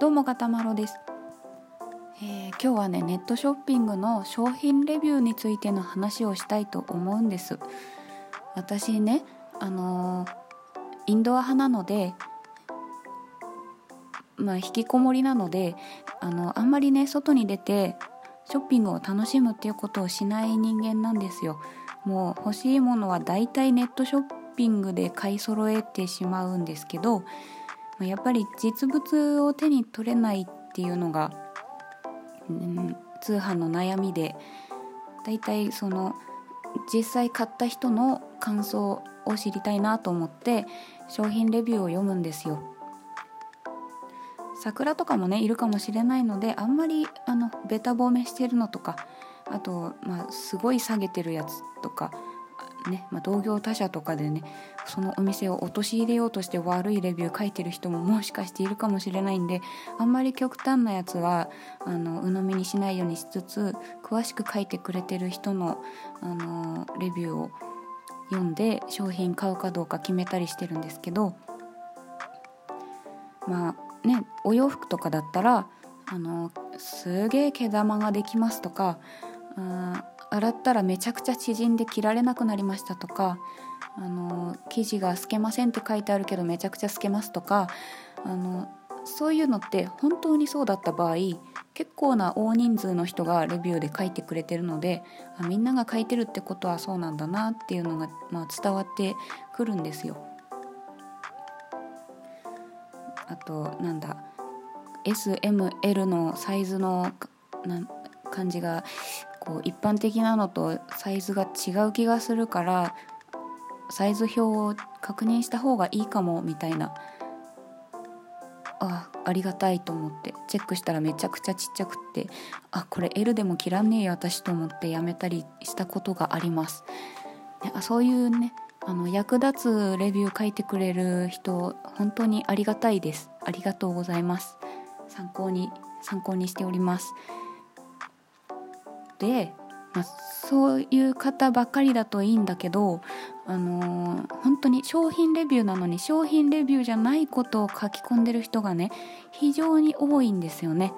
どうもガタマロです、えー、今日はねネットショッピングの商品レビューについての話をしたいと思うんです。私ねあのー、インドア派なのでまあ引きこもりなのであのあんまりね外に出てショッピングを楽しむっていうことをしない人間なんですよ。もう欲しいものはだいたいネットショッピングで買い揃えてしまうんですけどやっぱり実物を手に取れないっていうのが、うん、通販の悩みでだいたいその実際買った人の感想を知りたいなと思って商品レビューを読むんですよ。桜とかもねいるかもしれないのであんまりあのベタ褒めしてるのとかあと、まあ、すごい下げてるやつとかね、まあ、同業他社とかでねそのお店を陥れようとして悪いレビュー書いてる人ももしかしているかもしれないんであんまり極端なやつはあの鵜呑みにしないようにしつつ詳しく書いてくれてる人のあのレビューを読んで商品買うかどうか決めたりしてるんですけどまあねお洋服とかだったらあのすげえ毛玉ができますとかあ洗ったらめちゃくちゃ縮んで着られなくなりましたとかあの生地が透けませんって書いてあるけどめちゃくちゃ透けますとかあのそういうのって本当にそうだった場合結構な大人数の人がレビューで書いてくれてるのであみんなが書いてるってことはそうなんだなっていうのが、まあ、伝わってくるんですよ。あとなんだ SML のサイズの感じがこう一般的なのとサイズが違う気がするからサイズ表を確認した方がいいかもみたいな。あありがたいと思って。チェックしたらめちゃくちゃちっちゃくって。あこれ L でも切らねえよ私と思ってやめたりしたことがあります。あそういうねあの役立つレビュー書いてくれる人本当にありがたいです。ありがとうございます。参考に参考にしております。で、まあ、そういう方ばっかりだといいんだけど、あのー、本当に商品レビューなのに商品レビューじゃないことを書き込んでる人がね非常に多いんですよね。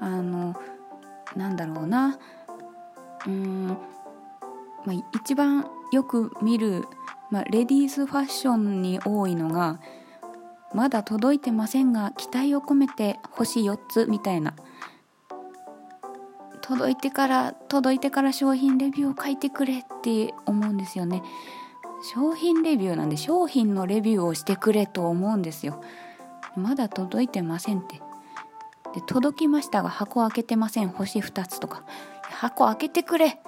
あのなんだろうなうん、まあ、一番よく見る、まあ、レディースファッションに多いのが「まだ届いてませんが期待を込めて星4つ」みたいな届いてから届いてから商品レビューを書いてくれって思うんですよね。商品レビューなんで商品のレビューをしてくれと思うんですよ。まだ届いてませんって。で届きましたが箱開けてません。星2つとか。箱開けてくれ。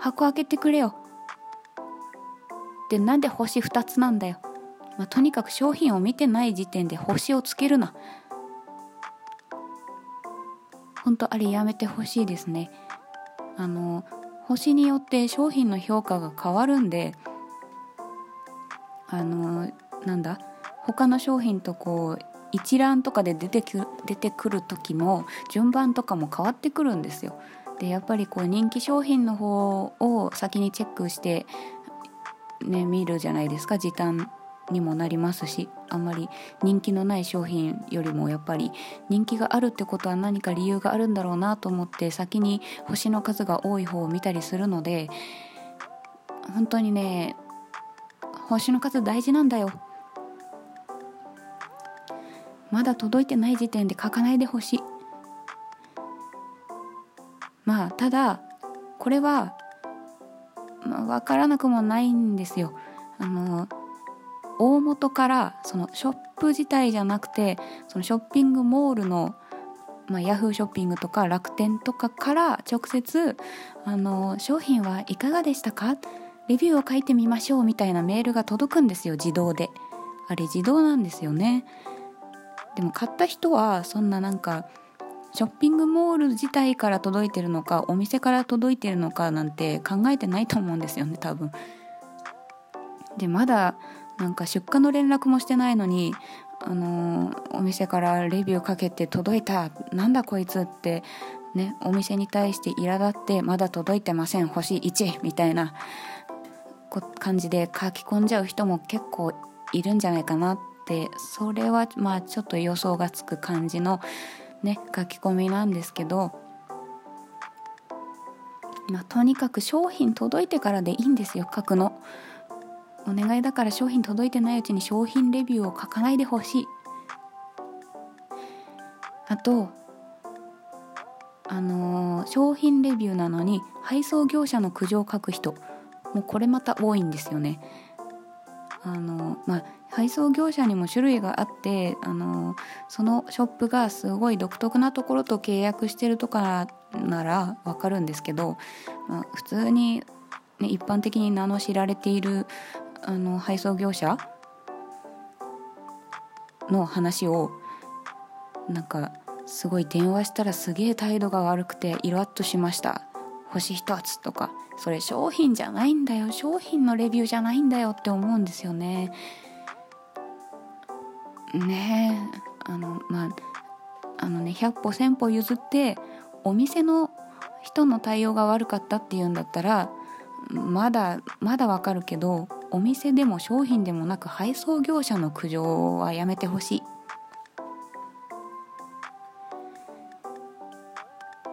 箱開けてくれよ。でなんで星2つなんだよ、まあ、とにかく商品を見てない時点で星をつけるな。本当あれやめてほしいですねあの星によって商品の評価が変わるんであのなんだ他の商品とこう一覧とかで出てく出てくる時の順番とかも変わってくるんですよ。でやっぱりこう人気商品の方を先にチェックして、ね、見るじゃないですか時短にもなりますしあんまり人気のない商品よりもやっぱり人気があるってことは何か理由があるんだろうなと思って先に星の数が多い方を見たりするので本当にね星の数大事なんだよ。まだ届いてない時点で書かないでほしい。まあただこれは、まあ、分からなくもないんですよ。あの大元からそのショップ自体じゃなくてそのショッピングモールの、まあ、ヤフーショッピングとか楽天とかから直接あの商品はいかがでしたか？レビューを書いてみましょうみたいなメールが届くんですよ自動で。あれ自動なんですよね。でも買った人はそんななんかショッピングモール自体から届いてるのかお店から届いてるのかなんて考えてないと思うんですよね多分。でまだなんか出荷の連絡もしてないのにあのお店からレビューかけて届いた。なんだこいつってねお店に対して苛立ってまだ届いてません。星1みたいな感じで書き込んじゃう人も結構いるんじゃないかなっって。それはまあちょっと予想がつく感じのね書き込みなんですけど、まあ、とにかく商品届いてからでいいんですよ書くの。お願いだから商品届いてないうちに商品レビューを書かないでほしい。あとあのー、商品レビューなのに配送業者の苦情を書く人。もうこれまた多いんですよね。あのまあ配送業者にも種類があってあのそのショップがすごい独特なところと契約してるとかならわかるんですけど、まあ、普通に、ね、一般的に名の知られているあの配送業者の話をなんかすごい電話したらすげえ態度が悪くてイラッとしました。星一つとか。それ商品じゃないんだよ。商品のレビューじゃないんだよ。って思うんですよね。ねえ。あのまああのね100歩1000歩譲ってお店の人の対応が悪かったっていうんだったらまだまだわかるけどお店でも商品でもなく配送業者の苦情はやめてほしい。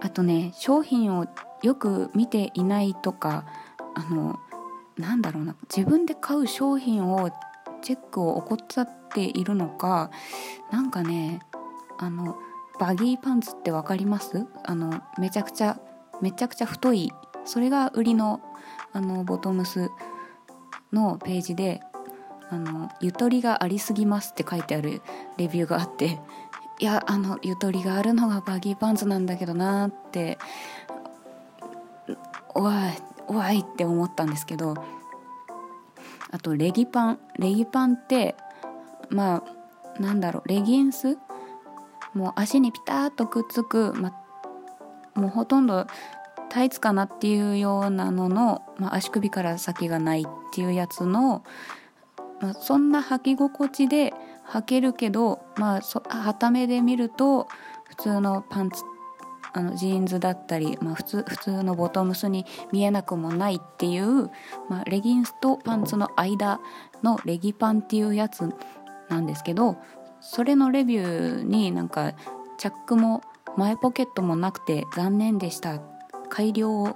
あとね商品をよく見ていないとかあのなんだろうな自分で買う商品をチェックを怠っているのかなんかねあのバギーパンツって分かります？あのめちゃくちゃめちゃくちゃ太いそれが売りのあのボトムスのページであの「ゆとりがありすぎます」って書いてあるレビューがあっていやあのゆとりがあるのがバギーパンツなんだけどなっておいおいって思ったんですけどあとレギパンレギパンってまあなんだろうレギンス？もう足にピタッとくっつく、まもうほとんどタイツかなっていうようなのの、まあ、足首から先がないっていうやつの、まあ、そんな履き心地で履けるけどまあはためで見ると普通のパンツあのジーンズだったり、まあ、普通普通のボトムスに見えなくもないっていう、まあ、レギンスとパンツの間のレギパンっていうやつなんですけどそれのレビューになんかチャックも前ポケットもなくて残念でした改良を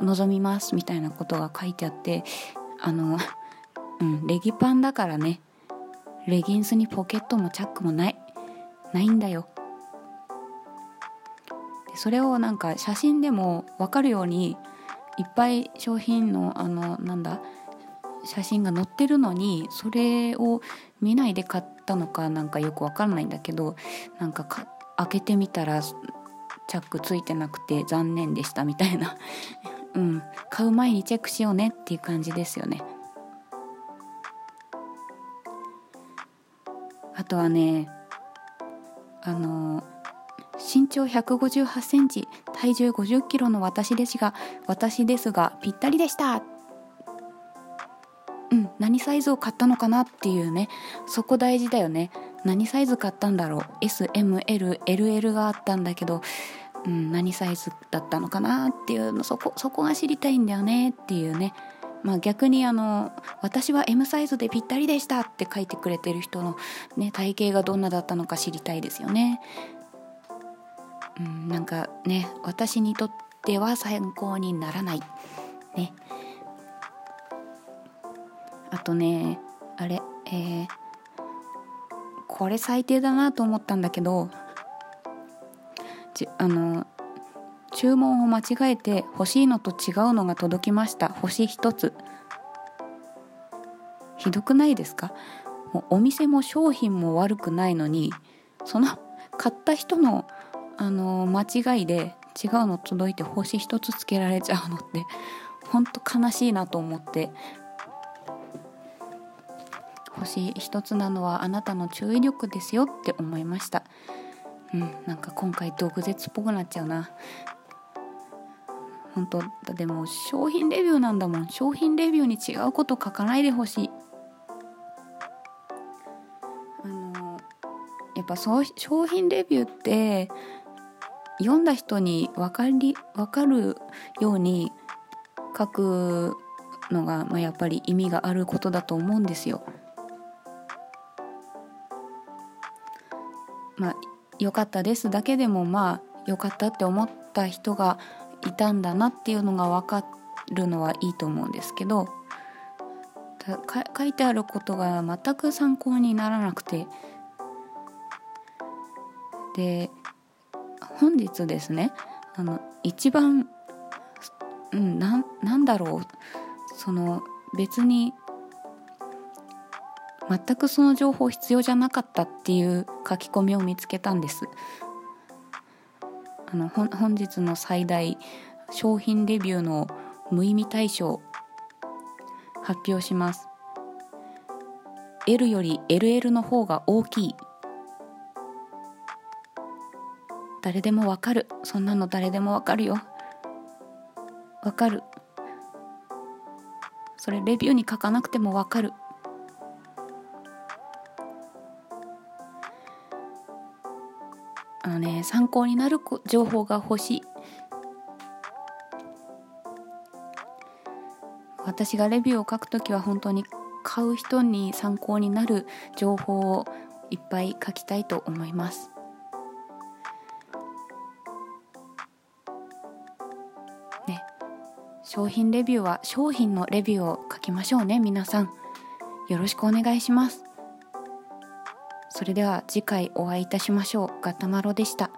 望みますみたいなことが書いてあってあの、うん、レギパンだからね。レギンスにポケットもチャックもない。ないんだよ。それをなんか写真でも分かるようにいっぱい商品のあのなんだ写真が載ってるのにそれを見ないで買ったのかなんかよく分かんないんだけどなんかか開けてみたらチャックついてなくて残念でしたみたいな。うん。買う前にチェックしようねっていう感じですよね。あとはねあの身長158センチ体重50キロの私ですが私ですがぴったりでした。うん。何サイズを買ったのかなっていうね。そこ大事だよね。何サイズ買ったんだろう？SMLLL があったんだけど、うん、何サイズだったのかなっていうのそこそこが知りたいんだよねっていうねまあ、逆にあの私は M サイズでぴったりでしたって書いてくれてる人の、ね、体型がどんなだったのか知りたいですよね。うん、なんかね私にとっては参考にならない。ね。あとねあれえー、これ最低だなと思ったんだけどあの注文を間違えて欲しいのと違うのが届きました。星1つ。ひどくないですか？もうお店も商品も悪くないのにその買った人の、あの間違いで違うの届いて星1つつけられちゃうのってほんと悲しいなと思って。星1つなのはあなたの注意力ですよって思いました。うんなんか今回毒舌っぽくなっちゃうな。本当だでも商品レビューなんだもん。商品レビューに違うこと書かないでほしい。あのやっぱそう商品レビューって読んだ人に分かり分かるように書くのが、まあ、やっぱり意味があることだと思うんですよ。まあ良かったですだけでもまあ良かったって思った人がいたんだなっていうのが分かるのはいいと思うんですけど書いてあることが全く参考にならなくて。で本日ですねあの一番、うん、ななんだろうその別に全くその情報必要じゃなかったっていう書き込みを見つけたんです。あの本日の最大商品レビューの無意味対象発表します。L より LL の方が大きい。誰でもわかる。そんなの誰でもわかるよ。わかる。それレビューに書かなくてもわかる。ね参考になる情報が欲しい。私がレビューを書くときは本当に買う人に参考になる情報をいっぱい書きたいと思います。ね商品レビューは商品のレビューを書きましょうね皆さん。よろしくお願いします。それでは次回お会いいたしましょうガタマロでした。